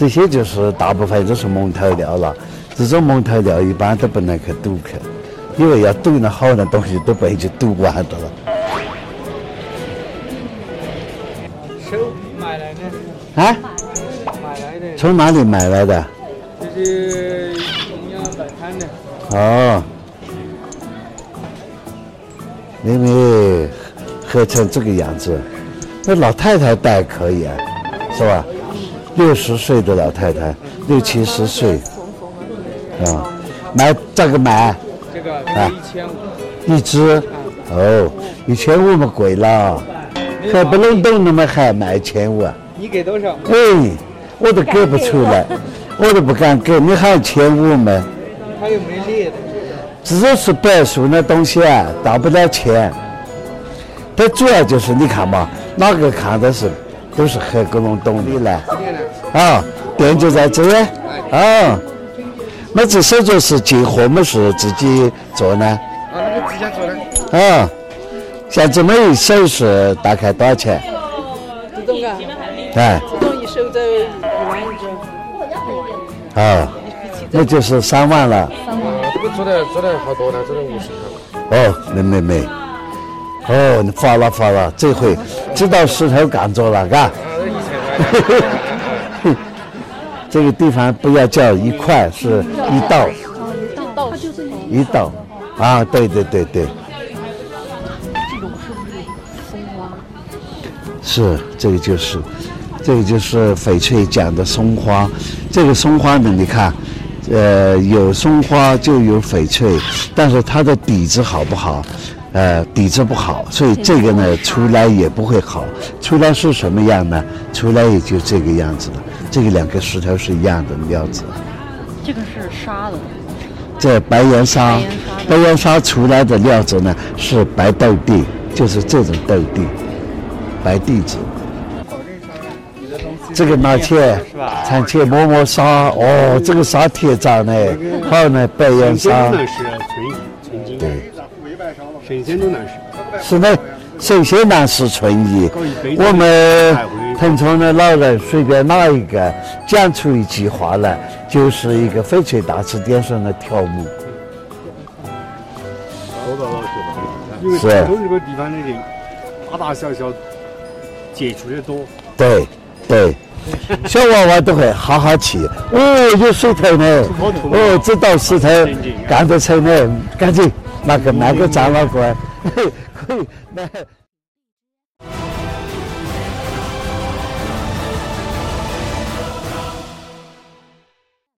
这些就是大部分都是蒙头料了。这种蒙头料一般都不能去赌去，因为要赌那好的东西都被去赌完的了。手买来的，啊？买来的，从哪里买来的？这是中央摆摊的。哦，妹妹喝成这个样子，那老太太戴可以啊，是吧？六十岁的老太太，六七十岁，啊，买这个买这个啊一千五，一只，哦，一千五么贵了，还不能动那么还卖一千五啊？你给多少？哎，我都给不出来，我都不敢给，你还一千五嘛？他又没裂的。只是白树那东西啊，到不了钱。它主要就是你看嘛，哪个看的是都是黑咕隆咚的来裂了。啊，店就在这里啊。那这手镯是进货么是自己做呢？啊，那个自家做的。啊，像这么一手是大概多少钱？这种啊，哎，这种一手在一万一只，啊，那就是三万了。这个做的做的好多了，做的五十条。哦，没没没，哦，你发了发了，这回知道石头干着了，嘎。这。个地方不要叫一块，是一道一道一道，啊，对对对对，是这个就是，这个就是翡翠讲的松花。这个松花呢，你看，呃，有松花就有翡翠，但是它的底子好不好？呃，底子不好，所以这个呢出来也不会好。出来是什么样呢？出来也就这个样子了。这个两个石头是一样的料子。这个是沙的，这白岩沙，白岩沙出来的料子呢是白豆地，就是这种豆地，白地子。这个拿去产去磨磨砂，哦，这个砂铁渣呢，好呢，白岩沙，能是纯纯金，对，神仙都难是。是的，神仙难是存疑。我们腾冲的老人随便哪一个讲出一句话来，就是一个翡翠大词典上的条目。多到老学了，因为是腾冲这个地方的人大大小小接触的多，对对，小娃娃都会哈哈气。哦，有水头呢，哦，知道石头干得成呢，赶紧拿个拿个张老倌，可以，那。